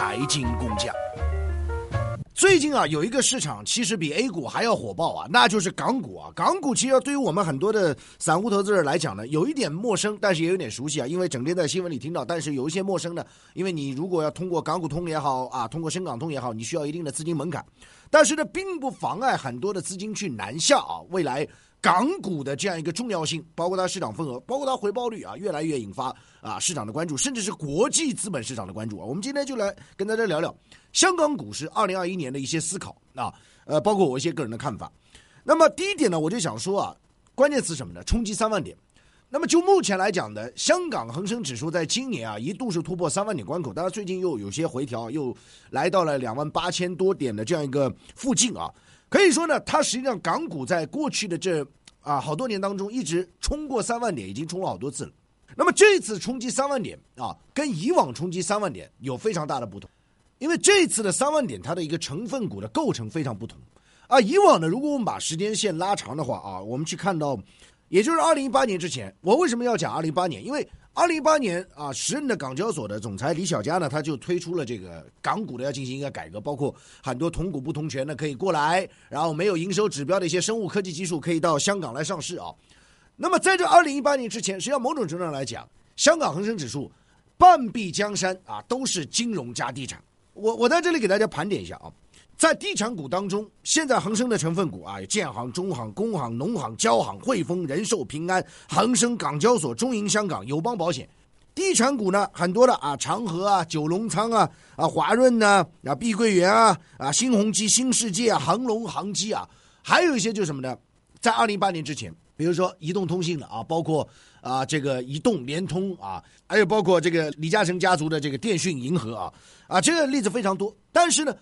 财经工匠。最近啊，有一个市场其实比 A 股还要火爆啊，那就是港股啊。港股其实对于我们很多的散户投资者来讲呢，有一点陌生，但是也有点熟悉啊，因为整天在新闻里听到。但是有一些陌生的，因为你如果要通过港股通也好啊，通过深港通也好，你需要一定的资金门槛。但是呢，并不妨碍很多的资金去南下啊。未来。港股的这样一个重要性，包括它市场份额，包括它回报率啊，越来越引发啊市场的关注，甚至是国际资本市场的关注啊。我们今天就来跟大家聊聊香港股市二零二一年的一些思考啊，呃，包括我一些个人的看法。那么第一点呢，我就想说啊，关键词什么呢？冲击三万点。那么就目前来讲呢，香港恒生指数在今年啊一度是突破三万点关口，但是最近又有些回调，又来到了两万八千多点的这样一个附近啊。可以说呢，它实际上港股在过去的这啊好多年当中一直冲过三万点，已经冲了好多次了。那么这次冲击三万点啊，跟以往冲击三万点有非常大的不同，因为这次的三万点它的一个成分股的构成非常不同啊。以往呢，如果我们把时间线拉长的话啊，我们去看到，也就是二零一八年之前，我为什么要讲二零一八年？因为二零一八年啊，时任的港交所的总裁李小加呢，他就推出了这个港股的要进行一个改革，包括很多同股不同权的可以过来，然后没有营收指标的一些生物科技技术可以到香港来上市啊。那么在这二零一八年之前，实际上某种程度上来讲，香港恒生指数半壁江山啊，都是金融加地产。我我在这里给大家盘点一下啊。在地产股当中，现在恒生的成分股啊，有建行、中行、工行、农行、交行、汇丰、人寿、平安、恒生、港交所、中银香港、友邦保险。地产股呢，很多的啊，长和啊、九龙仓啊、啊华润呢、啊碧桂园啊、啊新鸿基、新世界啊、恒隆、恒基啊，还有一些就是什么呢？在二零一八年之前，比如说移动通信的啊，包括啊这个移动、联通啊，还有包括这个李嘉诚家族的这个电讯、银河啊，啊这个例子非常多。但是呢。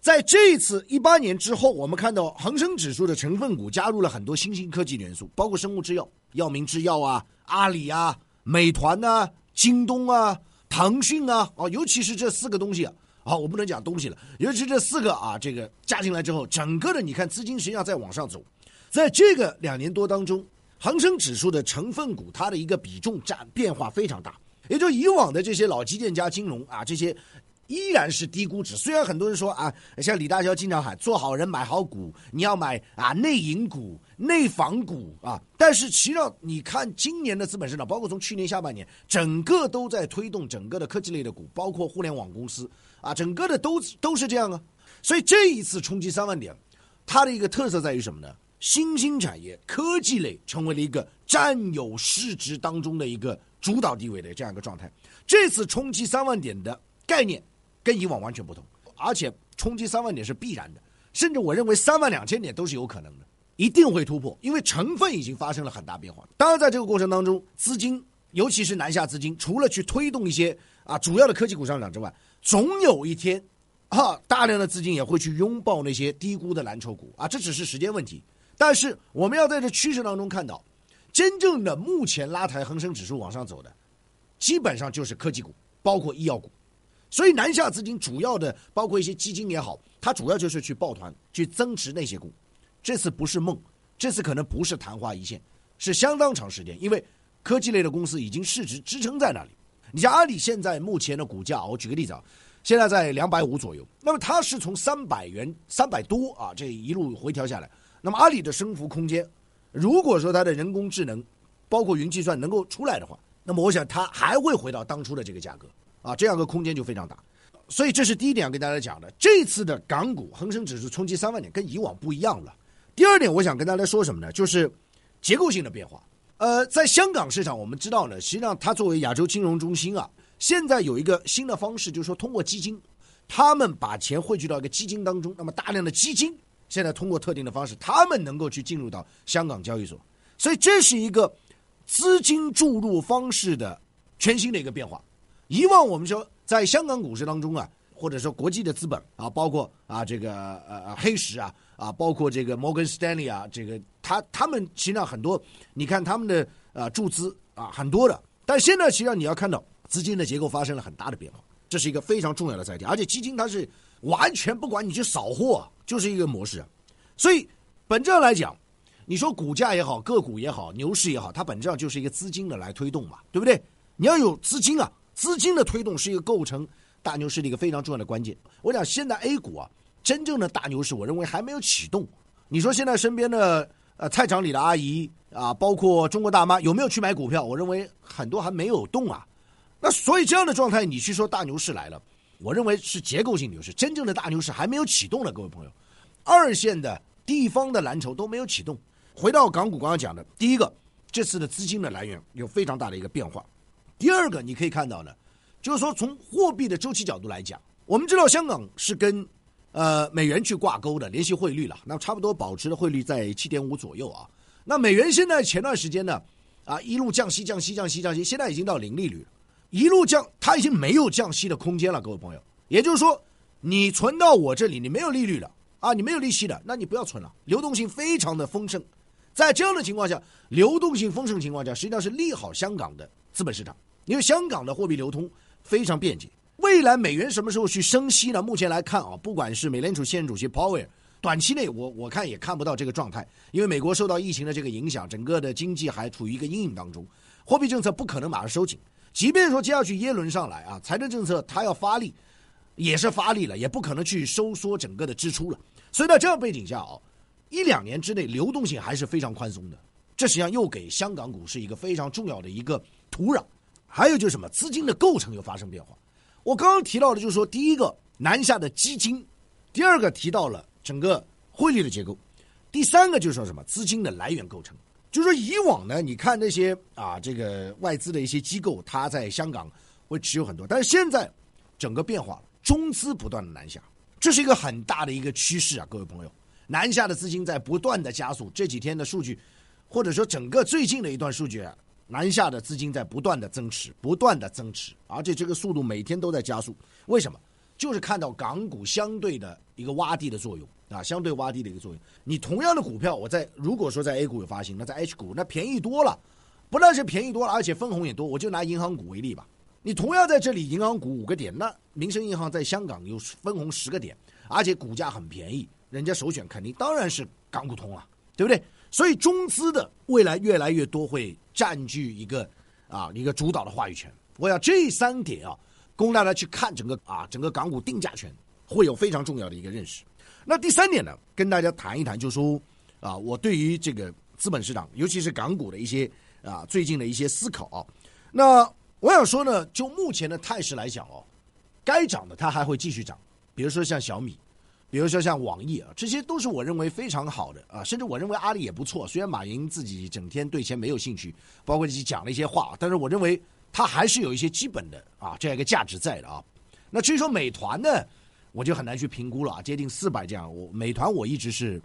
在这一次一八年之后，我们看到恒生指数的成分股加入了很多新兴科技元素，包括生物制药、药明制药啊、阿里啊、美团呐、京东啊、腾讯啊，哦，尤其是这四个东西啊，啊，我不能讲东西了，尤其这四个啊，这个加进来之后，整个的你看资金实际上在往上走，在这个两年多当中，恒生指数的成分股它的一个比重占变化非常大，也就以往的这些老基建加金融啊这些。依然是低估值。虽然很多人说啊，像李大霄经常喊做好人买好股，你要买啊内银股、内房股啊，但是实际上你看今年的资本市场，包括从去年下半年，整个都在推动整个的科技类的股，包括互联网公司啊，整个的都都是这样啊。所以这一次冲击三万点，它的一个特色在于什么呢？新兴产业、科技类成为了一个占有市值当中的一个主导地位的这样一个状态。这次冲击三万点的概念。跟以往完全不同，而且冲击三万点是必然的，甚至我认为三万两千点都是有可能的，一定会突破，因为成分已经发生了很大变化。当然，在这个过程当中，资金尤其是南下资金，除了去推动一些啊主要的科技股上涨之外，总有一天，啊大量的资金也会去拥抱那些低估的蓝筹股啊，这只是时间问题。但是我们要在这趋势当中看到，真正的目前拉抬恒生指数往上走的，基本上就是科技股，包括医药股。所以南下资金主要的包括一些基金也好，它主要就是去抱团去增持那些股。这次不是梦，这次可能不是昙花一现，是相当长时间。因为科技类的公司已经市值支撑在那里。你像阿里现在目前的股价，我举个例子啊，现在在两百五左右。那么它是从三百元三百多啊这一路回调下来。那么阿里的升幅空间，如果说它的人工智能包括云计算能够出来的话，那么我想它还会回到当初的这个价格。啊，这样的空间就非常大，所以这是第一点要跟大家讲的。这次的港股恒生指数冲击三万点，跟以往不一样了。第二点，我想跟大家说什么呢？就是结构性的变化。呃，在香港市场，我们知道呢，实际上它作为亚洲金融中心啊，现在有一个新的方式，就是说通过基金，他们把钱汇聚到一个基金当中，那么大量的基金现在通过特定的方式，他们能够去进入到香港交易所，所以这是一个资金注入方式的全新的一个变化。以往我们说，在香港股市当中啊，或者说国际的资本啊，包括啊这个呃黑石啊啊，包括这个摩根斯丹利啊，这个他他们实际上很多，你看他们的呃注资啊很多的，但现在实际上你要看到资金的结构发生了很大的变化，这是一个非常重要的载体，而且基金它是完全不管你去扫货，就是一个模式，所以本质上来讲，你说股价也好，个股也好，牛市也好，它本质上就是一个资金的来推动嘛，对不对？你要有资金啊。资金的推动是一个构成大牛市的一个非常重要的关键。我讲现在 A 股啊，真正的大牛市，我认为还没有启动。你说现在身边的呃菜场里的阿姨啊，包括中国大妈有没有去买股票？我认为很多还没有动啊。那所以这样的状态，你去说大牛市来了，我认为是结构性牛市，真正的大牛市还没有启动呢，各位朋友。二线的地方的蓝筹都没有启动。回到港股刚刚讲的，第一个，这次的资金的来源有非常大的一个变化。第二个，你可以看到呢，就是说从货币的周期角度来讲，我们知道香港是跟呃美元去挂钩的，联系汇率了，那差不多保持的汇率在七点五左右啊。那美元现在前段时间呢，啊一路降息降息降息降息，现在已经到零利率了，一路降，它已经没有降息的空间了，各位朋友。也就是说，你存到我这里，你没有利率了啊，你没有利息的，那你不要存了，流动性非常的丰盛。在这样的情况下，流动性丰盛情况下，实际上是利好香港的资本市场。因为香港的货币流通非常便捷，未来美元什么时候去升息呢？目前来看啊，不管是美联储现任主席鲍威尔，短期内我我看也看不到这个状态，因为美国受到疫情的这个影响，整个的经济还处于一个阴影当中，货币政策不可能马上收紧。即便说接下去耶伦上来啊，财政政策他要发力，也是发力了，也不可能去收缩整个的支出了。所以在这样背景下啊，一两年之内流动性还是非常宽松的，这实际上又给香港股市一个非常重要的一个土壤。还有就是什么，资金的构成又发生变化。我刚刚提到的，就是说，第一个南下的基金，第二个提到了整个汇率的结构，第三个就是说什么资金的来源构成。就是说，以往呢，你看那些啊，这个外资的一些机构，它在香港会持有很多，但是现在整个变化了，中资不断的南下，这是一个很大的一个趋势啊，各位朋友，南下的资金在不断的加速。这几天的数据，或者说整个最近的一段数据。南下的资金在不断的增持，不断的增持，而且这个速度每天都在加速。为什么？就是看到港股相对的一个洼地的作用啊，相对洼地的一个作用。你同样的股票，我在如果说在 A 股有发行，那在 H 股那便宜多了，不但是便宜多了，而且分红也多。我就拿银行股为例吧，你同样在这里银行股五个点，那民生银行在香港有分红十个点，而且股价很便宜，人家首选肯定当然是港股通啊，对不对？所以中资的未来越来越多会占据一个啊一个主导的话语权。我想这三点啊，供大家去看整个啊整个港股定价权会有非常重要的一个认识。那第三点呢，跟大家谈一谈，就说啊我对于这个资本市场，尤其是港股的一些啊最近的一些思考啊。那我想说呢，就目前的态势来讲哦，该涨的它还会继续涨，比如说像小米。比如说像网易啊，这些都是我认为非常好的啊，甚至我认为阿里也不错。虽然马云自己整天对钱没有兴趣，包括自己讲了一些话，但是我认为他还是有一些基本的啊这样一个价值在的啊。那至于说美团呢，我就很难去评估了啊，接近四百这样，我美团我一直是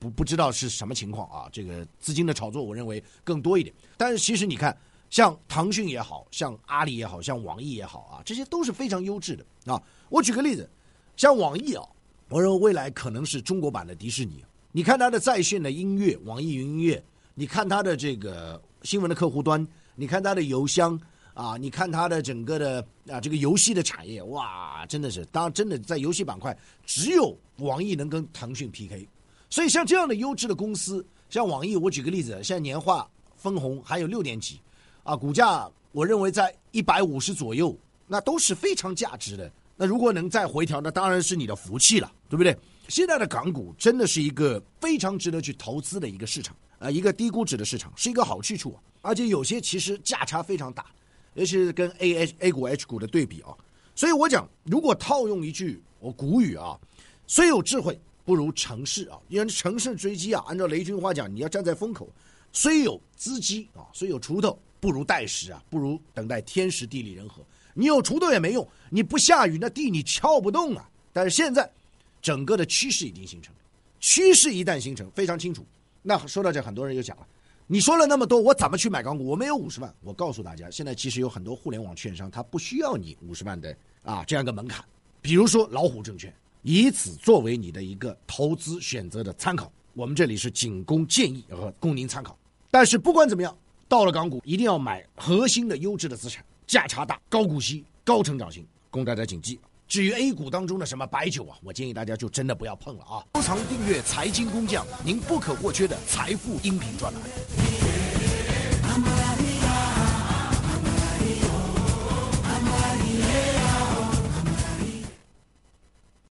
不不知道是什么情况啊。这个资金的炒作，我认为更多一点。但是其实你看，像腾讯也好像阿里也好像网易也好啊，这些都是非常优质的啊。我举个例子，像网易啊。我认为未来可能是中国版的迪士尼。你看它的在线的音乐，网易云音乐；你看它的这个新闻的客户端；你看它的邮箱啊；你看它的整个的啊这个游戏的产业，哇，真的是，当然真的在游戏板块，只有网易能跟腾讯 PK。所以像这样的优质的公司，像网易，我举个例子，现在年化分红还有六点几，啊，股价我认为在一百五十左右，那都是非常价值的。那如果能再回调，那当然是你的福气了，对不对？现在的港股真的是一个非常值得去投资的一个市场啊，一个低估值的市场，是一个好去处，啊而且有些其实价差非常大，尤其是跟 A H A 股 H 股的对比啊。所以我讲，如果套用一句我古语啊，虽有智慧不如成事啊，因为乘胜追击啊，按照雷军话讲，你要站在风口，虽有资机啊，虽有锄头不如待时啊，不如等待天时地利人和。你有锄头也没用，你不下雨，那地你撬不动啊。但是现在，整个的趋势已经形成，趋势一旦形成，非常清楚。那说到这，很多人又讲了，你说了那么多，我怎么去买港股？我没有五十万。我告诉大家，现在其实有很多互联网券商，它不需要你五十万的啊这样一个门槛。比如说老虎证券，以此作为你的一个投资选择的参考。我们这里是仅供建议和供您参考。但是不管怎么样，到了港股一定要买核心的优质的资产。价差大、高股息、高成长性，供大家谨记。至于 A 股当中的什么白酒啊，我建议大家就真的不要碰了啊！收藏订阅财经工匠，您不可或缺的财富音频专栏。